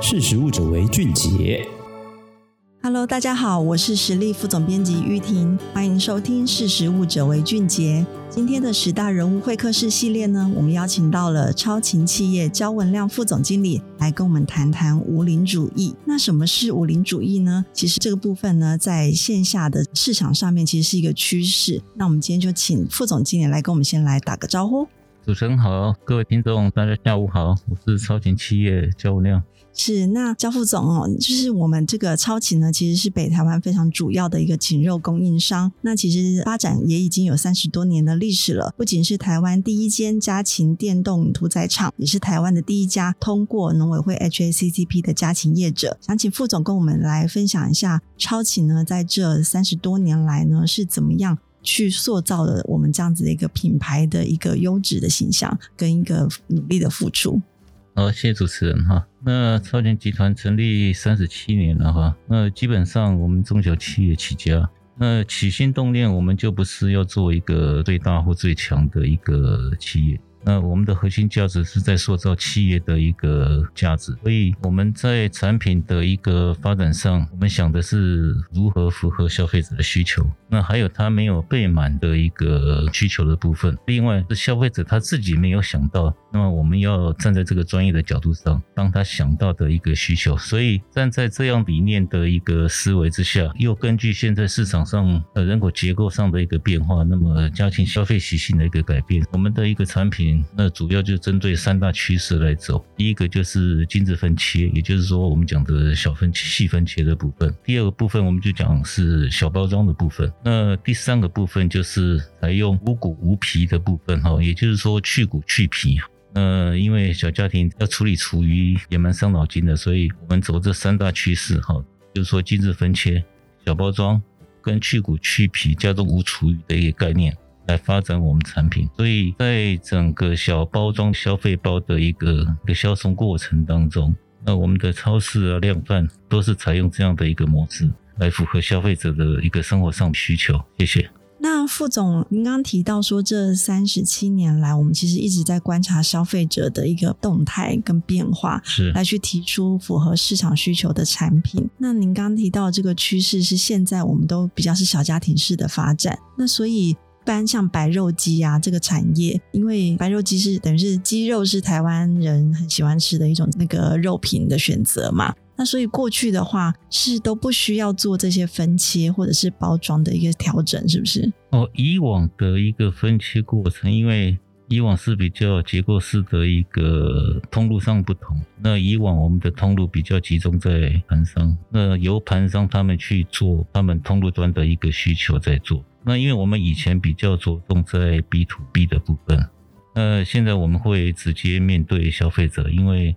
识时务者为俊杰。Hello，大家好，我是实力副总编辑玉婷，欢迎收听《识时务者为俊杰》。今天的十大人物会客室系列呢，我们邀请到了超勤企业焦文亮副总经理来跟我们谈谈无邻主义。那什么是无邻主义呢？其实这个部分呢，在线下的市场上面其实是一个趋势。那我们今天就请副总经理来跟我们先来打个招呼。主持人好，各位听众大家下午好，我是超勤企业焦文亮。是，那焦副总哦，就是我们这个超勤呢，其实是北台湾非常主要的一个禽肉供应商。那其实发展也已经有三十多年的历史了，不仅是台湾第一间家禽电动屠宰场，也是台湾的第一家通过农委会 HACCP 的家禽业者。想请副总跟我们来分享一下，超勤呢在这三十多年来呢是怎么样去塑造了我们这样子的一个品牌的一个优质的形象跟一个努力的付出。好，谢谢主持人哈。那超前集团成立三十七年了哈。那基本上我们中小企业起家，那起心动念我们就不是要做一个最大或最强的一个企业。那我们的核心价值是在塑造企业的一个价值，所以我们在产品的一个发展上，我们想的是如何符合消费者的需求。那还有他没有备满的一个需求的部分，另外是消费者他自己没有想到，那么我们要站在这个专业的角度上，帮他想到的一个需求。所以站在这样理念的一个思维之下，又根据现在市场上呃人口结构上的一个变化，那么家庭消费习性的一个改变，我们的一个产品那主要就针对三大趋势来走。第一个就是精致分切，也就是说我们讲的小分细分切的部分；第二个部分我们就讲是小包装的部分。那第三个部分就是采用无骨无皮的部分哈，也就是说去骨去皮。那因为小家庭要处理厨余也蛮伤脑筋的，所以我们走这三大趋势哈，就是说精致分切、小包装跟去骨去皮加重无厨余的一个概念来发展我们产品。所以在整个小包装消费包的一个一个销售过程当中，那我们的超市啊、量贩都是采用这样的一个模式。来符合消费者的一个生活上需求，谢谢。那副总，您刚刚提到说，这三十七年来，我们其实一直在观察消费者的一个动态跟变化，是来去提出符合市场需求的产品。那您刚刚提到这个趋势是现在我们都比较是小家庭式的发展，那所以一一般像白肉鸡啊这个产业，因为白肉鸡是等于是鸡肉是台湾人很喜欢吃的一种那个肉品的选择嘛。那所以过去的话是都不需要做这些分切或者是包装的一个调整，是不是？哦，以往的一个分切过程，因为以往是比较结构式的一个通路上不同。那以往我们的通路比较集中在盘商，那由盘商他们去做他们通路端的一个需求在做。那因为我们以前比较着重在 B to B 的部分，那现在我们会直接面对消费者，因为。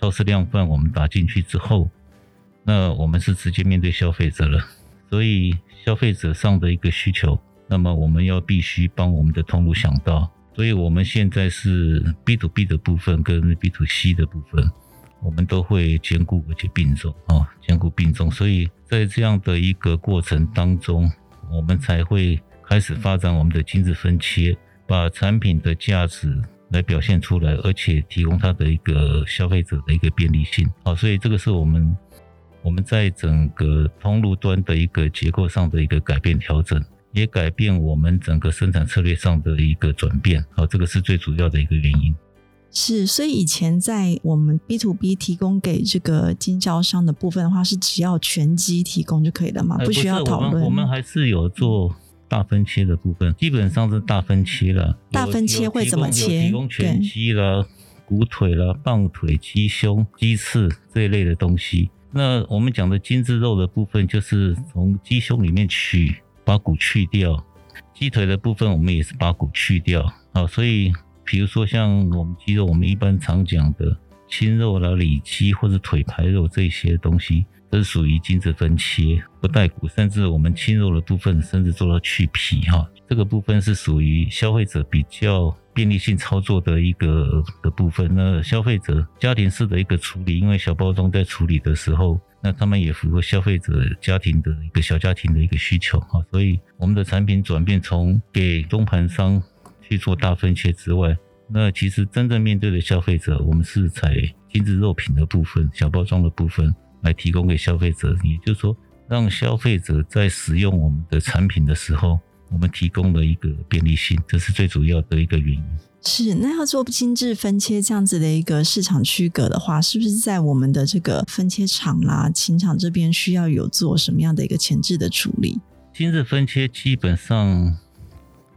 超市量贩我们打进去之后，那我们是直接面对消费者了，所以消费者上的一个需求，那么我们要必须帮我们的通路想到，所以我们现在是 B to B 的部分跟 B to C 的部分，我们都会兼顾而且并重啊，兼顾并重，所以在这样的一个过程当中，我们才会开始发展我们的精致分切，把产品的价值。来表现出来，而且提供它的一个消费者的一个便利性。好，所以这个是我们我们在整个通路端的一个结构上的一个改变调整，也改变我们整个生产策略上的一个转变。好，这个是最主要的一个原因。是，所以以前在我们 B to B 提供给这个经销商的部分的话，是只要全鸡提供就可以了嘛？不需要讨论。我们我们还是有做。大分切的部分基本上是大分切了。大分切会怎么切？提供全鸡啦、骨腿啦、棒腿、鸡胸、鸡翅这一类的东西。那我们讲的精致肉的部分，就是从鸡胸里面取，把骨去掉。鸡腿的部分，我们也是把骨去掉。好，所以比如说像我们鸡肉，我们一般常讲的青肉啦、里脊或者腿排肉这些东西。都是属于精致分切，不带骨，甚至我们轻肉的部分，甚至做到去皮哈。这个部分是属于消费者比较便利性操作的一个的部分。那消费者家庭式的一个处理，因为小包装在处理的时候，那他们也符合消费者家庭的一个小家庭的一个需求哈。所以我们的产品转变从给中盘商去做大分切之外，那其实真正面对的消费者，我们是采。精致肉品的部分、小包装的部分来提供给消费者，也就是说，让消费者在使用我们的产品的时候，我们提供了一个便利性，这是最主要的一个原因。是，那要做精致分切这样子的一个市场区隔的话，是不是在我们的这个分切厂啦、琴厂这边需要有做什么样的一个前置的处理？精致分切基本上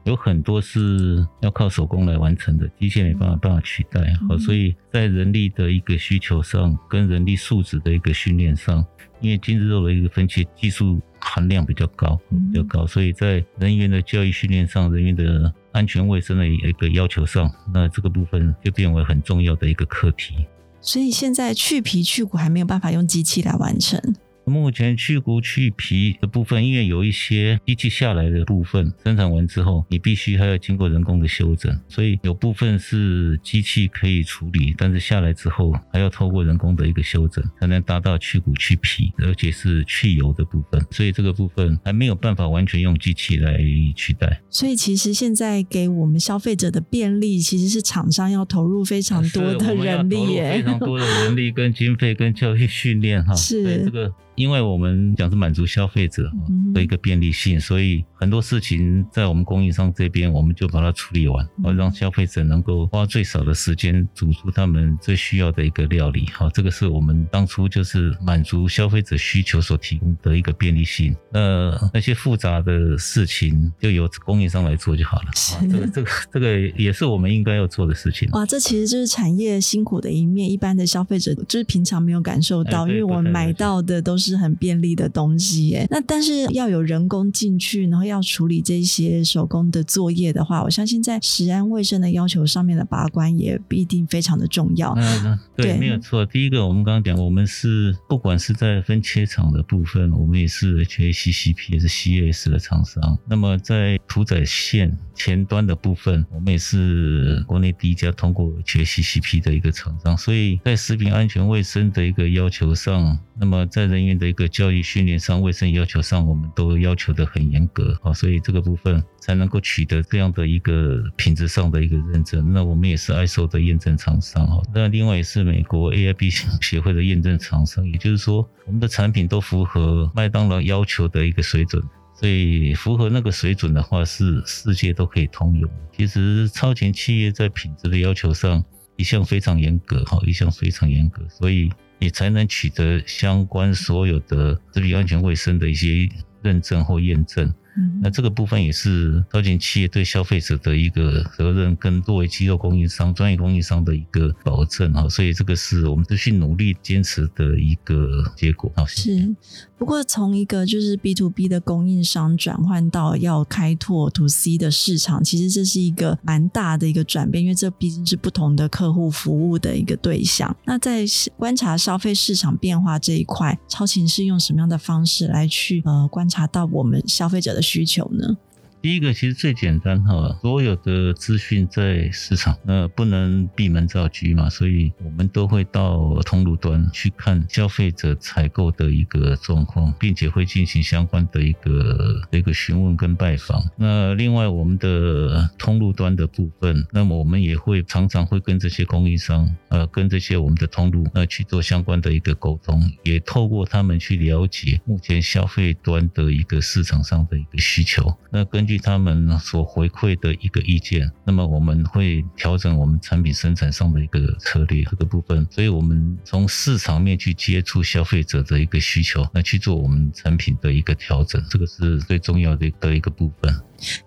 有很多是要靠手工来完成的，机械没办法办法取代。好，嗯，所以在人力的一个需求上，跟人力素质的一个训练上，因为精致肉的一个分切技术含量比较高，比较高，所以在人员的教育训练上，人员的安全卫生的一个要求上，那这个部分就变为很重要的一个课题。所以现在去皮去骨还没有办法用机器来完成。目前去骨去皮的部分，因为有一些机器下来的部分生产完之后，你必须还要经过人工的修整，所以有部分是机器可以处理，但是下来之后还要透过人工的一个修整，才能达到去骨去皮，而且是去油的部分，所以这个部分还没有办法完全用机器来取代。所以其实现在给我们消费者的便利，其实是厂商要投入非常多的人力耶，非常多的人力跟经费跟教育训练哈，是这个。因为我们讲是满足消费者的一个便利性，所以很多事情在我们供应商这边，我们就把它处理完，好让消费者能够花最少的时间煮出他们最需要的一个料理。好，这个是我们当初就是满足消费者需求所提供的一个便利性。那那些复杂的事情就由供应商来做就好了。是，这个这个这个也是我们应该要做的事情。哇，这其实就是产业辛苦的一面，一般的消费者就是平常没有感受到，因为我们买到的都是。是很便利的东西耶，那但是要有人工进去，然后要处理这些手工的作业的话，我相信在食安卫生的要求上面的把关也必定非常的重要。嗯，对，对没有错。第一个，我们刚刚讲，我们是不管是在分切厂的部分，我们也是 HACCP 也是 CAS 的厂商。那么在屠宰线前端的部分，我们也是国内第一家通过 HACCP 的一个厂商。所以在食品安全卫生的一个要求上，那么在人员的一个教育训练上、卫生要求上，我们都要求的很严格，好，所以这个部分才能够取得这样的一个品质上的一个认证。那我们也是 ISO 的验证厂商，哈，那另外也是美国 AIB 协会的验证厂商，也就是说，我们的产品都符合麦当劳要求的一个水准。所以符合那个水准的话，是世界都可以通用。其实超前企业在品质的要求上一向非常严格，哈，一向非常严格，所以。也才能取得相关所有的食品安全卫生的一些认证或验证。嗯，那这个部分也是超前企业对消费者的一个责任，跟作为肌肉供应商、专业供应商的一个保证哈。所以这个是我们持续努力坚持的一个结果。好，是。不过从一个就是 B to B 的供应商转换到要开拓 To C 的市场，其实这是一个蛮大的一个转变，因为这毕竟是不同的客户服务的一个对象。那在观察消费市场变化这一块，超勤是用什么样的方式来去呃观察到我们消费者的需求呢？第一个其实最简单哈，所有的资讯在市场，那不能闭门造车嘛，所以我们都会到通路端去看消费者采购的一个状况，并且会进行相关的一个一个询问跟拜访。那另外我们的通路端的部分，那么我们也会常常会跟这些供应商，呃，跟这些我们的通路呃去做相关的一个沟通，也透过他们去了解目前消费端的一个市场上的一个需求。那跟据他们所回馈的一个意见，那么我们会调整我们产品生产上的一个策略这个部分。所以，我们从市场面去接触消费者的一个需求，来去做我们产品的一个调整，这个是最重要的的一个部分。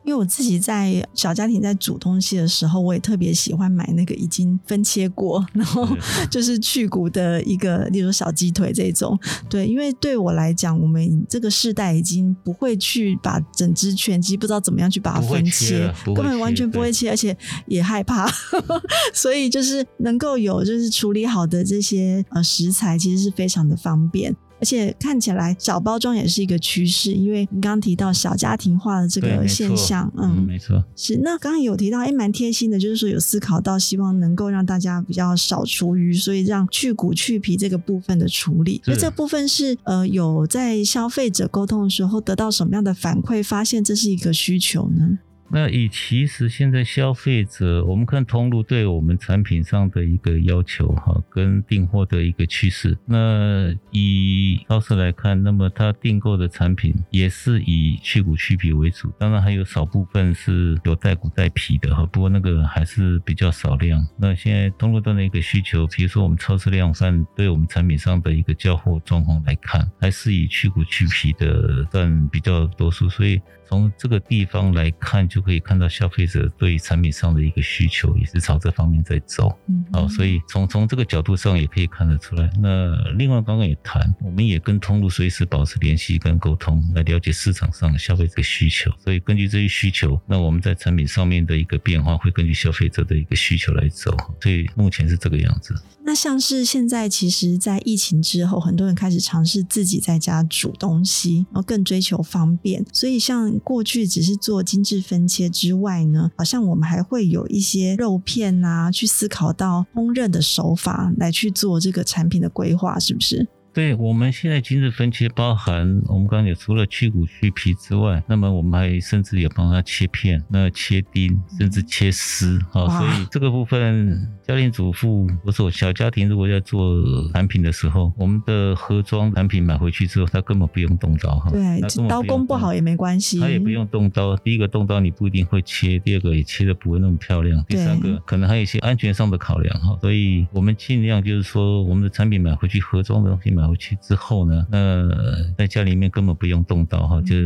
因为我自己在小家庭在煮东西的时候，我也特别喜欢买那个已经分切过，然后 就是去骨的一个，例如小鸡腿这种。对，因为对我来讲，我们这个世代已经不会去把整只全鸡不知道怎么样去把它分切，根本完全不会切，而且也害怕。所以就是能够有就是处理好的这些呃食材，其实是非常的方便。而且看起来小包装也是一个趋势，因为你刚刚提到小家庭化的这个现象，嗯，没错，是。那刚刚有提到，哎，蛮贴心的，就是说有思考到希望能够让大家比较少厨余，所以让去骨去皮这个部分的处理。那这部分是呃有在消费者沟通的时候得到什么样的反馈，发现这是一个需求呢？那以其实现在消费者，我们看通路对我们产品上的一个要求哈，跟订货的一个趋势。那以超市来看，那么它订购的产品也是以去骨去皮为主，当然还有少部分是有带骨带皮的哈，不过那个还是比较少量。那现在通路端的一个需求，比如说我们超市量贩对我们产品上的一个交货状况来看，还是以去骨去皮的占比较多数，所以。从这个地方来看，就可以看到消费者对产品上的一个需求也是朝这方面在走。嗯，好，所以从从这个角度上也可以看得出来。那另外刚刚也谈，我们也跟通路随时保持联系跟沟通，来了解市场上消费者的需求。所以根据这些需求，那我们在产品上面的一个变化，会根据消费者的一个需求来走。所以目前是这个样子。那像是现在，其实，在疫情之后，很多人开始尝试自己在家煮东西，然后更追求方便。所以，像过去只是做精致分切之外呢，好像我们还会有一些肉片啊，去思考到烹饪的手法来去做这个产品的规划，是不是？对，我们现在精致分切包含我们刚才除了去骨去皮之外，那么我们还甚至也帮他切片，那切丁，甚至切丝啊。所以这个部分，家庭主妇不是小家庭，如果要做产品的时候，我们的盒装产品买回去之后，他根本不用动刀哈。对，刀工不好也没关系，他也不用动刀。第一个动刀你不一定会切，第二个也切的不会那么漂亮，第三个可能还有一些安全上的考量哈。所以我们尽量就是说，我们的产品买回去盒装的东西买。买回去之后呢，那在家里面根本不用动刀哈，就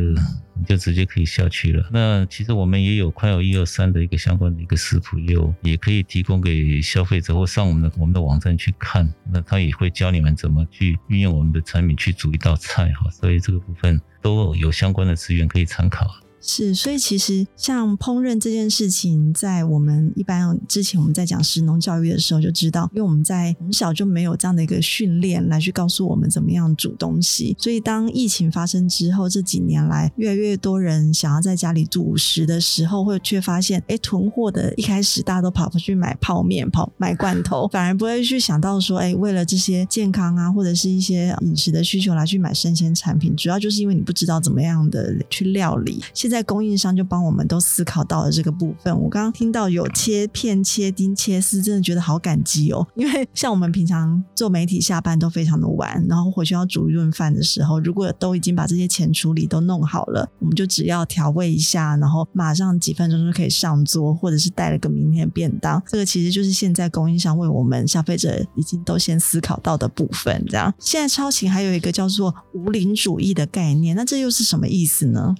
就直接可以下去了。那其实我们也有快有一二三的一个相关的一个食谱，也有也可以提供给消费者或上我们的我们的网站去看。那他也会教你们怎么去运用我们的产品去煮一道菜哈，所以这个部分都有相关的资源可以参考。是，所以其实像烹饪这件事情，在我们一般之前我们在讲食农教育的时候就知道，因为我们在很小就没有这样的一个训练来去告诉我们怎么样煮东西，所以当疫情发生之后，这几年来越来越多人想要在家里煮食的时候，会却发现，哎，囤货的一开始大家都跑过去买泡面、跑买罐头，反而不会去想到说，哎，为了这些健康啊，或者是一些饮食的需求来去买生鲜产品，主要就是因为你不知道怎么样的去料理。现在在供应商就帮我们都思考到了这个部分。我刚刚听到有切片、切丁、切丝，真的觉得好感激哦。因为像我们平常做媒体，下班都非常的晚，然后回去要煮一顿饭的时候，如果都已经把这些前处理都弄好了，我们就只要调味一下，然后马上几分钟就可以上桌，或者是带了个明天便当。这个其实就是现在供应商为我们消费者已经都先思考到的部分。这样，现在超勤还有一个叫做无龄主义的概念，那这又是什么意思呢？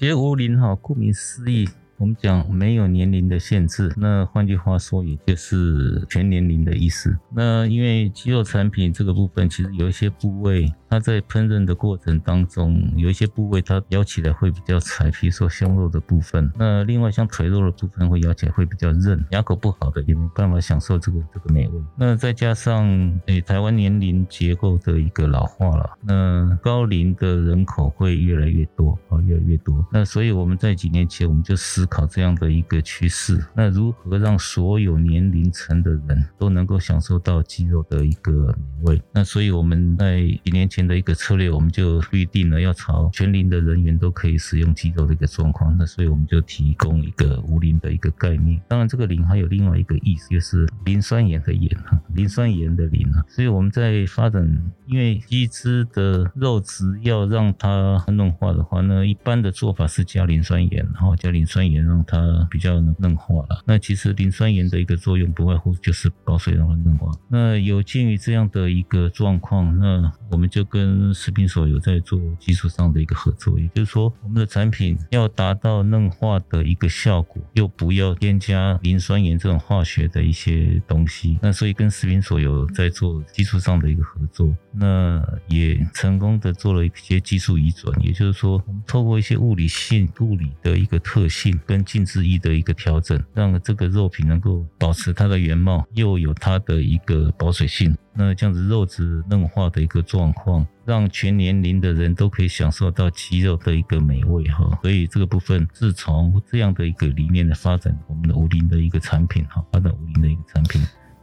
其实无林哈，顾名思义。我们讲没有年龄的限制，那换句话说，也就是全年龄的意思。那因为鸡肉产品这个部分，其实有一些部位，它在烹饪的过程当中，有一些部位它咬起来会比较柴，比如说胸肉的部分。那另外像腿肉的部分，会咬起来会比较韧，牙口不好的也没办法享受这个这个美味。那再加上诶，台湾年龄结构的一个老化了，那高龄的人口会越来越多啊，越来越多。那所以我们在几年前我们就思考这样的一个趋势，那如何让所有年龄层的人都能够享受到鸡肉的一个美味？那所以我们在几年前的一个策略，我们就预定了要朝全龄的人员都可以使用鸡肉的一个状况。那所以我们就提供一个无龄的一个概念。当然，这个磷还有另外一个意思，就是磷酸盐的盐哈，磷酸盐的磷啊。所以我们在发展，因为鸡汁的肉质要让它嫩化的话，那一般的做法是加磷酸盐，然后加磷酸盐。让它比较嫩化了。那其实磷酸盐的一个作用不外乎就是保水让它嫩化。那有鉴于这样的一个状况，那我们就跟食品所有在做技术上的一个合作，也就是说，我们的产品要达到嫩化的一个效果，又不要添加磷酸盐这种化学的一些东西。那所以跟食品所有在做技术上的一个合作，那也成功的做了一些技术移转，也就是说，我们透过一些物理性、物理的一个特性。跟静置液的一个调整，让这个肉品能够保持它的原貌，又有它的一个保水性。那这样子肉质嫩化的一个状况，让全年龄的人都可以享受到鸡肉的一个美味哈。所以这个部分是从这样的一个理念的发展，我们的五菱的一个产品哈，发展五菱的一个产品。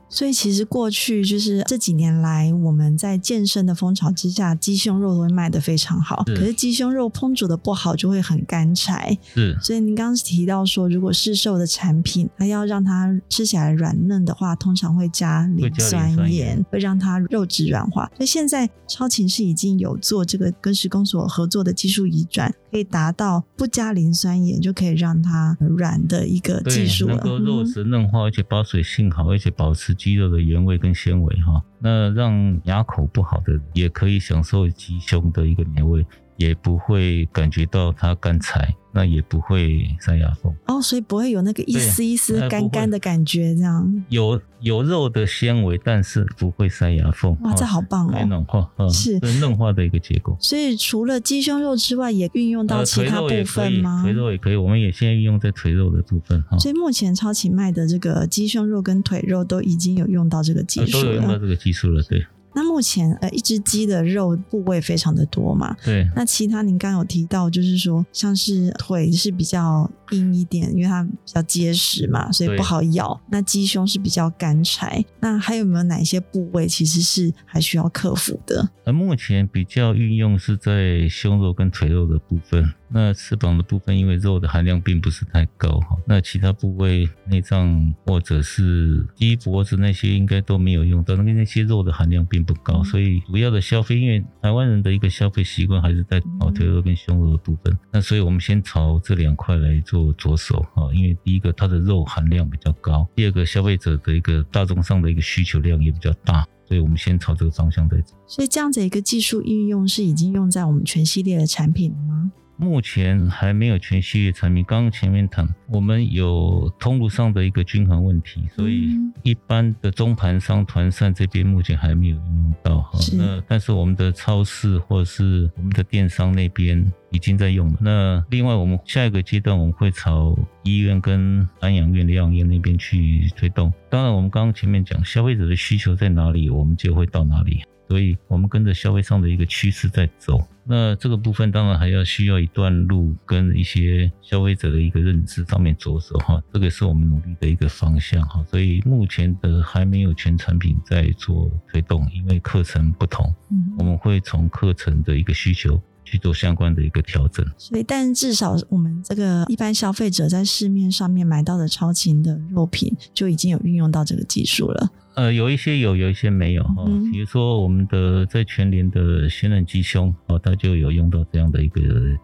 所以其实过去就是这几年来，我们在健身的风潮之下，鸡胸肉都会卖得非常好。可是鸡胸肉烹煮的不好，就会很干柴。是。所以您刚刚提到说，如果市售的产品，它要让它吃起来软嫩的话，通常会加磷酸盐，会让它肉质软化。所以现在超琴是已经有做这个跟食工所合作的技术移转，可以达到不加磷酸盐就可以让它软的一个技术了。能够肉质嫩化，而且保水性好，而且保持鸡肉的原味跟纤维哈。那让牙口不好的也可以享受鸡胸的一个美味。也不会感觉到它干柴，那也不会塞牙缝哦，所以不会有那个一丝一丝干干的感觉，这样有有肉的纤维，但是不会塞牙缝。哇，这好棒哦！嫩化，是嫩化的一个结构。所以除了鸡胸肉之外，也运用到其他部分吗？腿肉也可以，我们也现在运用在腿肉的部分哈。所以目前超奇卖的这个鸡胸肉跟腿肉都已经有用到这个技术了，都有用到这个技术了，对。那目前呃，一只鸡的肉部位非常的多嘛，对。那其他您刚刚有提到，就是说像是腿是比较硬一点，因为它比较结实嘛，所以不好咬。那鸡胸是比较干柴。那还有没有哪些部位其实是还需要克服的？而目前比较运用是在胸肉跟腿肉的部分。那翅膀的部分，因为肉的含量并不是太高哈。那其他部位内脏或者是鸡脖子那些，应该都没有用到，那个那些肉的含量并不高，所以主要的消费，因为台湾人的一个消费习惯还是在炒腿肉跟胸肉的部分。那所以我们先朝这两块来做着手哈，因为第一个它的肉含量比较高，第二个消费者的一个大众上的一个需求量也比较大。所以我们先朝这个方向在走。所以这样子一个技术应用是已经用在我们全系列的产品了吗？目前还没有全系列产品。刚刚前面谈，我们有通路上的一个均衡问题，所以一般的中盘商团扇这边目前还没有应用到哈。那但是我们的超市或者是我们的电商那边已经在用了。那另外我们下一个阶段我们会朝医院跟安养院、疗养院那边去推动。当然，我们刚刚前面讲消费者的需求在哪里，我们就会到哪里。所以我们跟着消费上的一个趋势在走，那这个部分当然还要需要一段路，跟一些消费者的一个认知上面着手哈，这个是我们努力的一个方向哈。所以目前的还没有全产品在做推动，因为课程不同，我们会从课程的一个需求去做相关的一个调整。所以，但至少我们这个一般消费者在市面上面买到的超轻的肉品，就已经有运用到这个技术了。呃，有一些有，有一些没有哈。比如说，我们的在全联的鲜嫩鸡胸，哦，它就有用到这样的一个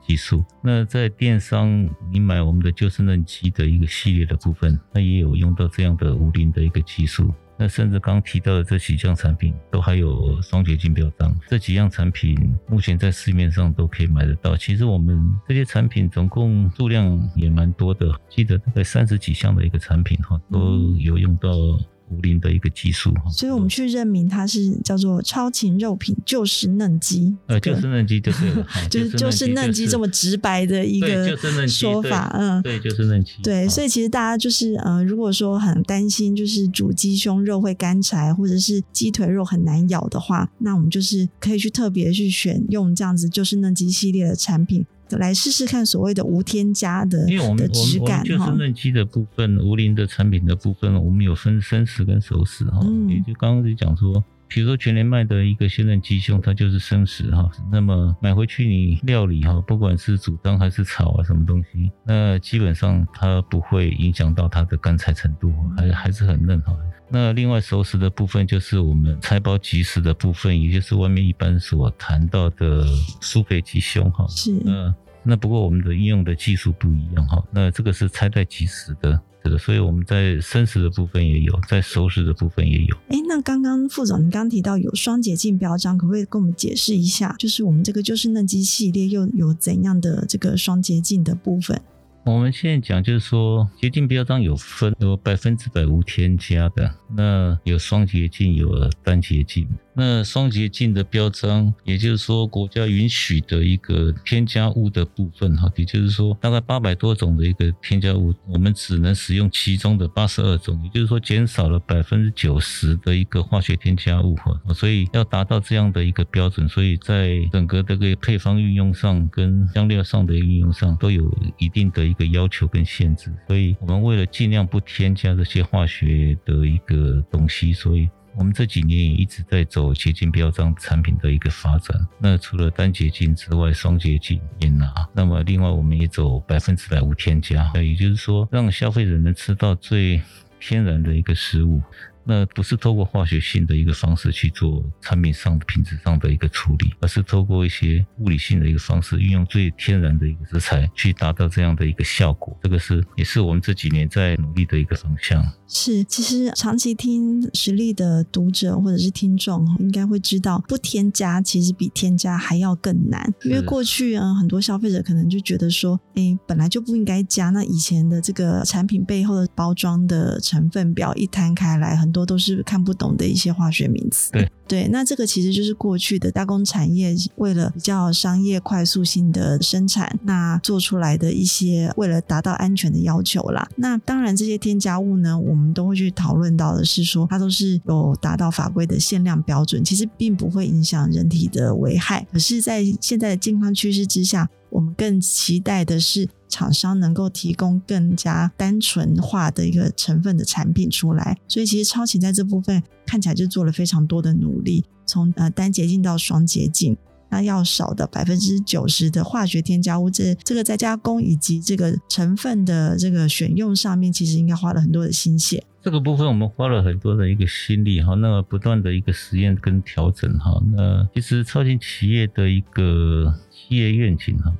技术。那在电商，你买我们的就是嫩鸡的一个系列的部分，它也有用到这样的无磷的一个技术。那甚至刚提到的这几项产品，都还有双结晶标章。这几样产品目前在市面上都可以买得到。其实我们这些产品总共数量也蛮多的，记得大概三十几项的一个产品哈，都有用到。无磷的一个激素，所以我们去认明它是叫做超禽肉品，就是嫩鸡，呃，就是嫩鸡就对了，就是就是嫩鸡这么直白的一个说法，嗯，对，就是嫩鸡，对，所以其实大家就是呃，如果说很担心就是煮鸡胸肉会干柴，或者是鸡腿肉很难咬的话，那我们就是可以去特别去选用这样子就是嫩鸡系列的产品。来试试看所谓的无添加的，因为我们的质感我们就是嫩鸡的部分，无磷的产品的部分，我们有分生食跟熟食哈。嗯，也就刚刚就讲说，比如说全年卖的一个鲜嫩鸡胸，它就是生食哈。那么买回去你料理哈，不管是煮汤还是炒啊什么东西，那基本上它不会影响到它的干柴程度，还还是很嫩哈。那另外熟食的部分就是我们拆包即食的部分，也就是外面一般所谈到的酥肥鸡胸哈。是，嗯。那不过我们的应用的技术不一样哈，那这个是拆在即食的这个，所以我们在生食的部分也有，在熟食的部分也有。哎，那刚刚副总，你刚刚提到有双洁净标章，可不可以跟我们解释一下？就是我们这个就是嫩鸡系列又有怎样的这个双洁净的部分？我们现在讲就是说，洁净标章有分，有百分之百无添加的，那有双洁净，有单洁净。那双洁净的标章，也就是说国家允许的一个添加物的部分哈，也就是说大概八百多种的一个添加物，我们只能使用其中的八十二种，也就是说减少了百分之九十的一个化学添加物哈。所以要达到这样的一个标准，所以在整个这个配方运用上跟香料上的运用上都有一定的一个要求跟限制。所以我们为了尽量不添加这些化学的一个东西，所以。我们这几年也一直在走洁净标章产品的一个发展。那除了单洁净之外，双洁净也拿。那么另外，我们也走百分之百无添加，也就是说，让消费者能吃到最天然的一个食物。那不是透过化学性的一个方式去做产品上的品质上的一个处理，而是透过一些物理性的一个方式，运用最天然的一个食材去达到这样的一个效果。这个是也是我们这几年在努力的一个方向。是，其实长期听实力的读者或者是听众，应该会知道，不添加其实比添加还要更难。因为过去啊，很多消费者可能就觉得说，哎，本来就不应该加。那以前的这个产品背后的包装的成分表一摊开来，很多都是看不懂的一些化学名词。对对，那这个其实就是过去的加工产业为了比较商业快速性的生产，那做出来的一些为了达到安全的要求啦。那当然这些添加物呢，我们都会去讨论到的是说，它都是有达到法规的限量标准，其实并不会影响人体的危害。可是，在现在的健康趋势之下，我们更期待的是厂商能够提供更加单纯化的一个成分的产品出来。所以，其实超勤在这部分看起来就做了非常多的努力，从呃单洁净到双洁净。那要少的百分之九十的化学添加物，这这个在加工以及这个成分的这个选用上面，其实应该花了很多的心血。这个部分我们花了很多的一个心力哈，那不断的一个实验跟调整哈，那其实超勤企业的一个企业愿景哈。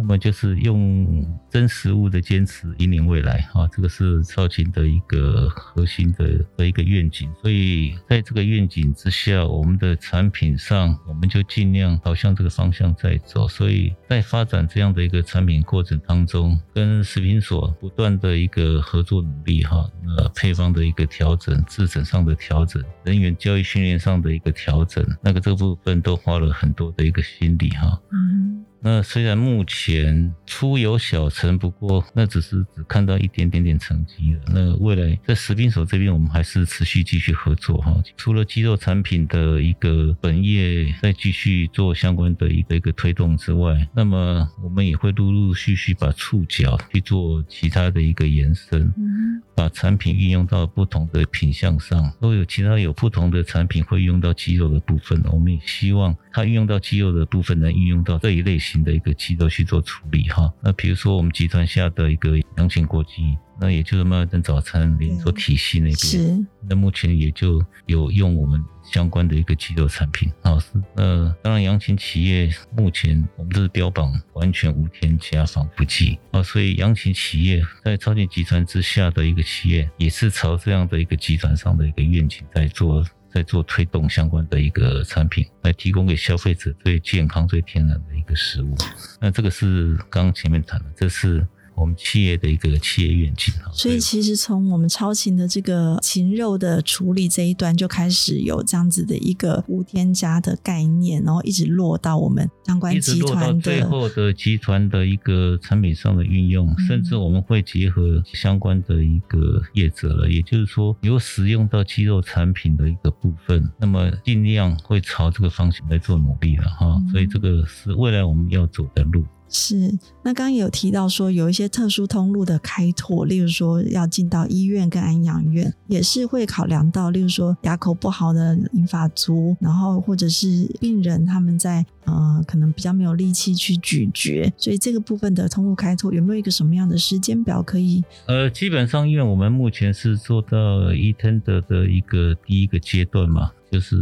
那么就是用真实物的坚持引领未来啊，这个是超勤的一个核心的的一个愿景。所以在这个愿景之下，我们的产品上我们就尽量朝向这个方向在走。所以在发展这样的一个产品过程当中，跟食品所不断的一个合作努力哈，那配方的一个调整、制程上的调整、人员教育训练上的一个调整，那个这部分都花了很多的一个心力哈。嗯。那虽然目前初有小成，不过那只是只看到一点点点成绩了。那未来在食品所这边，我们还是持续继续合作哈。除了鸡肉产品的一个本业再继续做相关的一个一个推动之外，那么我们也会陆陆续续把触角去做其他的一个延伸，把产品运用到不同的品项上，都有其他有不同的产品会用到鸡肉的部分。我们也希望它运用到鸡肉的部分，能运用到这一类型。新的一个鸡肉去做处理哈，那比如说我们集团下的一个阳晴国际，那也就是麦味登早餐连锁体系那边，是那目前也就有用我们相关的一个鸡肉产品啊。是那当然阳晴企业目前我们都是标榜完全无添加防腐剂啊，所以阳晴企业在超级集团之下的一个企业，也是朝这样的一个集团上的一个愿景在做。在做推动相关的一个产品，来提供给消费者最健康、最天然的一个食物。那这个是刚前面谈的，这是。我们企业的一个企业愿景，所以其实从我们超琴的这个禽肉的处理这一端就开始有这样子的一个无添加的概念，然后一直落到我们相关集团的最后的集团的一个产品上的运用，嗯，甚至我们会结合相关的一个业者了，也就是说有使用到鸡肉产品的一个部分，那么尽量会朝这个方向来做努力了哈，嗯。所以这个是未来我们要走的路。是，那刚刚有提到说有一些特殊通路的开拓，例如说要进到医院跟安养院，也是会考量到，例如说牙口不好的银发族，然后或者是病人他们在呃可能比较没有力气去咀嚼，所以这个部分的通路开拓有没有一个什么样的时间表可以？呃，基本上因为我们目前是做到 eTender 的一个第一个阶段嘛，就是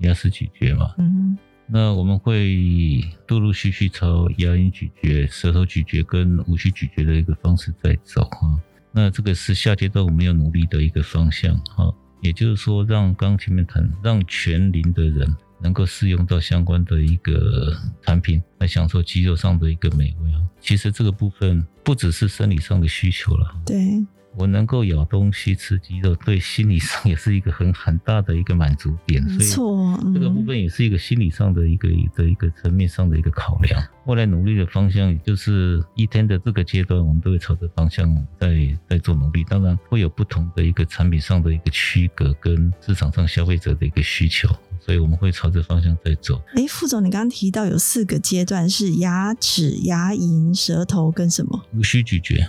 牙齿咀嚼嘛，嗯哼。那我们会陆陆续续朝牙龈咀嚼、舌头咀嚼跟无需咀嚼的一个方式在走哈。那这个是下阶段我们要努力的一个方向哈。也就是说，让刚前面谈，让全龄的人能够适用到相关的一个产品，来享受肌肉上的一个美味啊。其实这个部分不只是生理上的需求了，对。我能够咬东西、吃鸡肉，对心理上也是一个很很大的一个满足点。没错，这个部分也是一个心理上的一个的一个层面上的一个考量。未来努力的方向，也就是一天的这个阶段，我们都会朝着方向在在做努力。当然会有不同的一个产品上的一个区隔，跟市场上消费者的一个需求，所以我们会朝着方向在走。哎，副总，你刚刚提到有四个阶段，是牙齿、牙龈、舌头跟什么？无需咀嚼。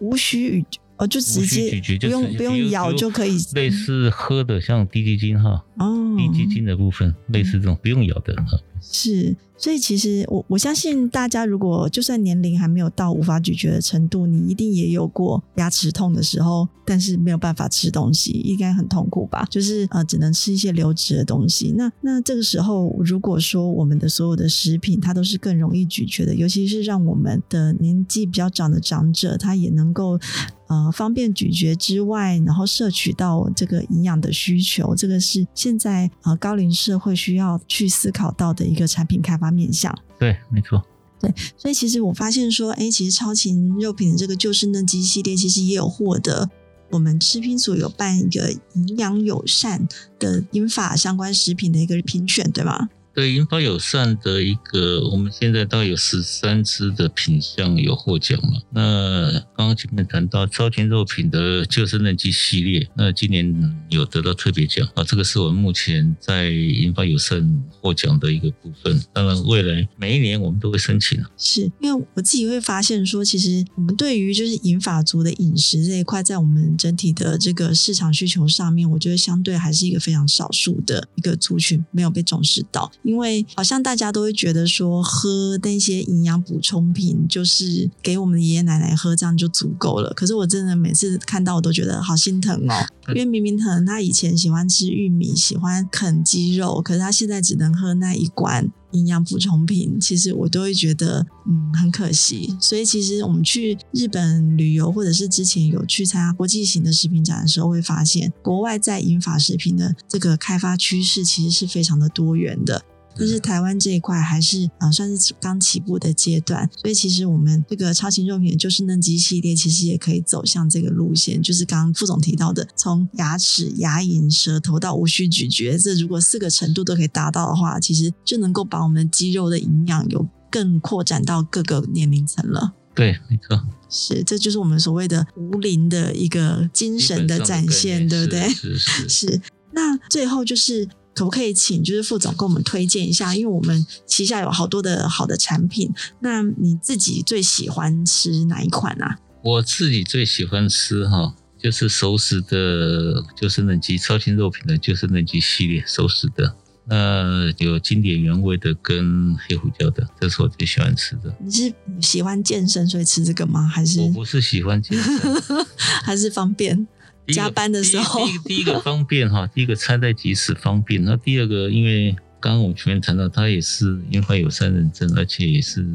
无需咀哦，就直接咀嚼，不用不用咬就可以，类似喝的像滴鸡精哈哦，滴鸡精的部分类似这种不用咬的哈。是，所以其实我我相信大家，如果就算年龄还没有到无法咀嚼的程度，你一定也有过牙齿痛的时候，但是没有办法吃东西，应该很痛苦吧？就是呃，只能吃一些流质的东西。那那这个时候，如果说我们的所有的食品它都是更容易咀嚼的，尤其是让我们的年纪比较长的长者，他也能够。呃，方便咀嚼之外，然后摄取到这个营养的需求，这个是现在呃高龄社会需要去思考到的一个产品开发面向。对，没错。对，所以其实我发现说，哎，其实超勤肉品的这个就是嫩鸡系列，其实也有获得我们吃品组有办一个营养友善的英法相关食品的一个评选，对吗？对银发友善的一个，我们现在大概有十三支的品项有获奖嘛。那刚刚前面谈到超前肉品的就是嫩鸡系列，那今年有得到特别奖啊，这个是我们目前在银发友善获奖的一个部分。当然，未来每一年我们都会申请。是因为我自己会发现说，其实我们对于就是银发族的饮食这一块，在我们整体的这个市场需求上面，我觉得相对还是一个非常少数的一个族群，没有被重视到。因为好像大家都会觉得说，喝那些营养补充品就是给我们的爷爷奶奶喝，这样就足够了。可是我真的每次看到，我都觉得好心疼哦。因为明明可能他以前喜欢吃玉米，喜欢啃鸡肉，可是他现在只能喝那一罐营养补充品。其实我都会觉得，嗯，很可惜。所以其实我们去日本旅游，或者是之前有去参加国际型的食品展的时候，会发现国外在饮法食品的这个开发趋势，其实是非常的多元的。但是台湾这一块还是呃算是刚起步的阶段，所以其实我们这个超轻肉品就是嫩鸡系列，其实也可以走向这个路线，就是刚刚副总提到的，从牙齿、牙龈、舌头到无需咀嚼，这如果四个程度都可以达到的话，其实就能够把我们肌肉的营养有更扩展到各个年龄层了。对，没错，是，这就是我们所谓的无龄的一个精神的展现，对不对？是是是。是，那最后就是。可不可以请就是副总给我们推荐一下？因为我们旗下有好多的好的产品，那你自己最喜欢吃哪一款啊？我自己最喜欢吃哈，就是熟食的，就是嫩鸡超轻肉品的，就是嫩鸡系列熟食的。那有经典原味的跟黑胡椒的，这是我最喜欢吃的。你是喜欢健身所以吃这个吗？还是我不是喜欢健身，还是方便？加班的时候，第一，个方便哈，第一个拆袋及时方便。那第二个，因为刚刚我前面谈到，它也是因为有三认证，而且也是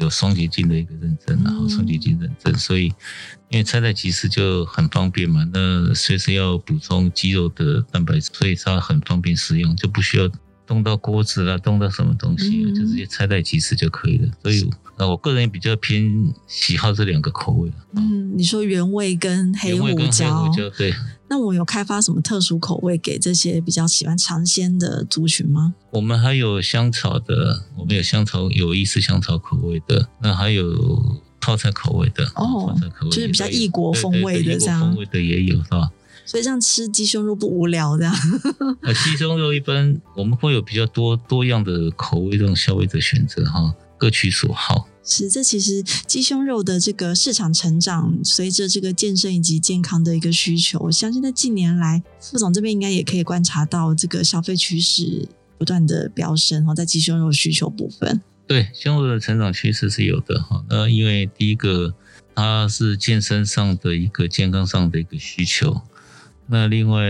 有双洁净的一个认证，然后双洁净认证，所以因为拆袋及时就很方便嘛。那随时要补充肌肉的蛋白质，所以它很方便使用，就不需要。动到锅子啦，动到什么东西，嗯、就直接拆袋即食就可以了。所以，那我个人比较偏喜好这两个口味。嗯，你说原味跟黑胡椒，跟黑胡椒对。那我有开发什么特殊口味给这些比较喜欢尝鲜的族群吗？我们还有香草的，我们有香草有意式香草口味的，那还有泡菜口味的哦，泡菜口味就是比较异国风味的这样，异国风味的也有是吧？所以这样吃鸡胸肉不无聊这样。呃，鸡胸肉一般我们会有比较多多样的口味让消费者选择哈，各取所好。是，这其实鸡胸肉的这个市场成长，随着这个健身以及健康的一个需求，我相信在近年来，副总这边应该也可以观察到这个消费趋势不断的飙升哈，在鸡胸肉需求部分。对，胸肉的成长趋势是有的哈。那因为第一个，它是健身上的一个健康上的一个需求。那另外，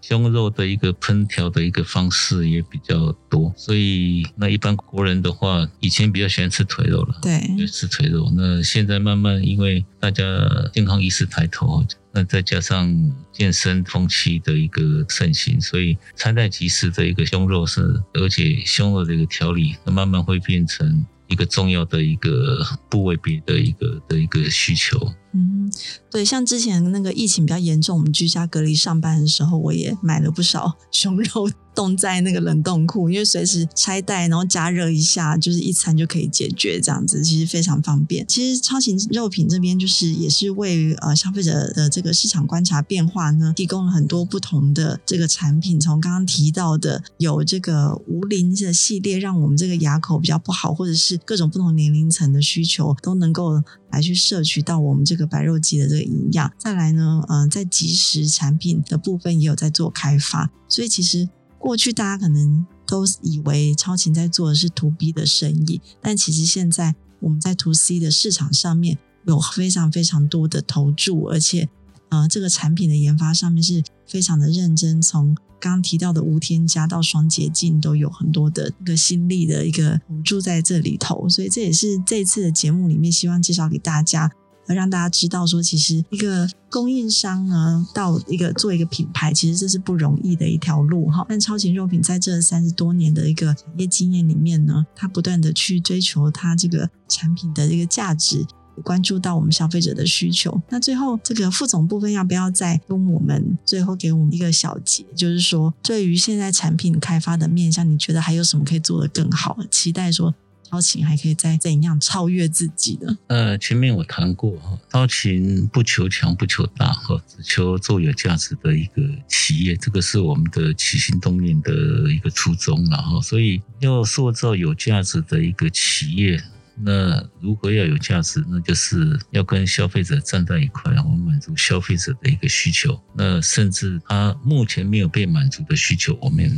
胸肉的一个烹调的一个方式也比较多，所以那一般国人的话，以前比较喜欢吃腿肉了，对，吃腿肉。那现在慢慢因为大家健康意识抬头，那再加上健身风气的一个盛行，所以拆袋即食的一个胸肉是，而且胸肉的一个调理，那慢慢会变成一个重要的一个部位别的一个的一个需求。嗯。对，像之前那个疫情比较严重，我们居家隔离上班的时候，我也买了不少 熊肉。冻在那个冷冻库，因为随时拆袋，然后加热一下，就是一餐就可以解决，这样子其实非常方便。其实超型肉品这边就是也是为呃消费者的这个市场观察变化呢，提供了很多不同的这个产品。从刚刚提到的有这个无磷的系列，让我们这个牙口比较不好，或者是各种不同年龄层的需求都能够来去摄取到我们这个白肉鸡的这个营养。再来呢，嗯、呃，在即食产品的部分也有在做开发，所以其实。过去大家可能都以为超勤在做的是 To B 的生意，但其实现在我们在 To C 的市场上面有非常非常多的投注，而且呃，这个产品的研发上面是非常的认真。从刚刚提到的无添加到双洁净，都有很多的一个心力的一个投注在这里头，所以这也是这次的节目里面希望介绍给大家。让大家知道说，其实一个供应商呢，到一个做一个品牌，其实这是不容易的一条路哈。但超勤肉品在这三十多年的一个产业经验里面呢，它不断的去追求它这个产品的这个价值，关注到我们消费者的需求。那最后这个副总部分要不要再跟我们最后给我们一个小结，就是说对于现在产品开发的面向，你觉得还有什么可以做得更好？期待说。超勤还可以再怎样超越自己的？呃，前面我谈过哈，超勤不求强不求大哈，只求做有价值的一个企业，这个是我们的起心动念的一个初衷，然后所以要塑造有价值的一个企业。那如何要有价值？那就是要跟消费者站在一块，我们满足消费者的一个需求。那甚至他目前没有被满足的需求，我们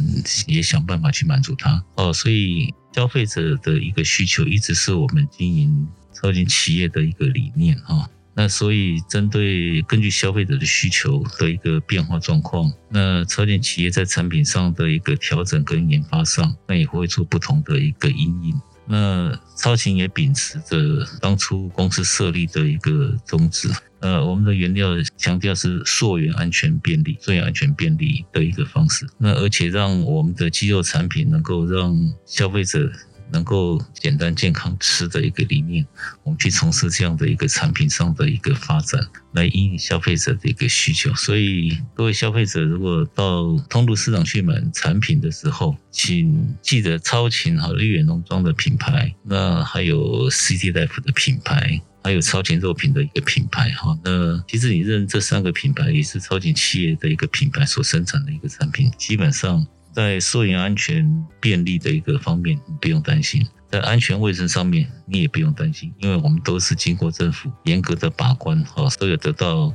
也想办法去满足他。哦，所以消费者的一个需求一直是我们经营超前企业的一个理念啊。那所以针对根据消费者的需求的一个变化状况，那超前企业在产品上的一个调整跟研发上，那也会做不同的一个阴影。那超勤也秉持着当初公司设立的一个宗旨，呃，我们的原料强调是溯源安全便利、溯源安全便利的一个方式，那而且让我们的鸡肉产品能够让消费者。能够简单健康吃的一个理念，我们去从事这样的一个产品上的一个发展，来因应消费者的一个需求。所以各位消费者如果到通路市场去买产品的时候，请记得超勤和绿源农庄的品牌，那还有 CT Life 的品牌，还有超勤肉品的一个品牌哈。那其实你认这三个品牌也是超勤企业的一个品牌所生产的一个产品，基本上。在溯源安全便利的一个方面，你不用担心；在安全卫生上面，你也不用担心，因为我们都是经过政府严格的把关，哈，都有得到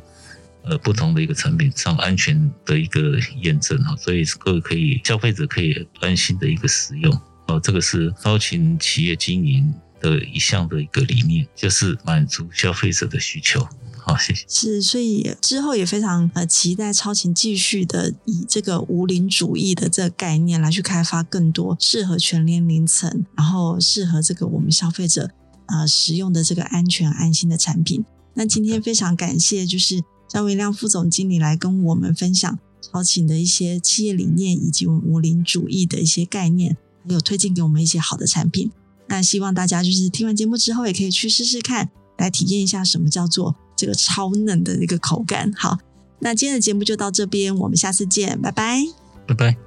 呃不同的一个产品上安全的一个验证，哈，所以各位可以消费者可以安心的一个使用，哦，这个是高勤企业经营的一项的一个理念，就是满足消费者的需求。好，谢谢。是，所以之后也非常呃期待超勤继续的以这个无磷主义的这个概念来去开发更多适合全年龄层，然后适合这个我们消费者呃使用的这个安全安心的产品。那今天非常感谢就是张维亮副总经理来跟我们分享超勤的一些企业理念以及我们无磷主义的一些概念，还有推荐给我们一些好的产品。那希望大家就是听完节目之后也可以去试试看，来体验一下什么叫做。这个超嫩的一个口感，好，那今天的节目就到这边，我们下次见，拜拜，拜拜。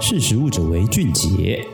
识时务者为俊杰。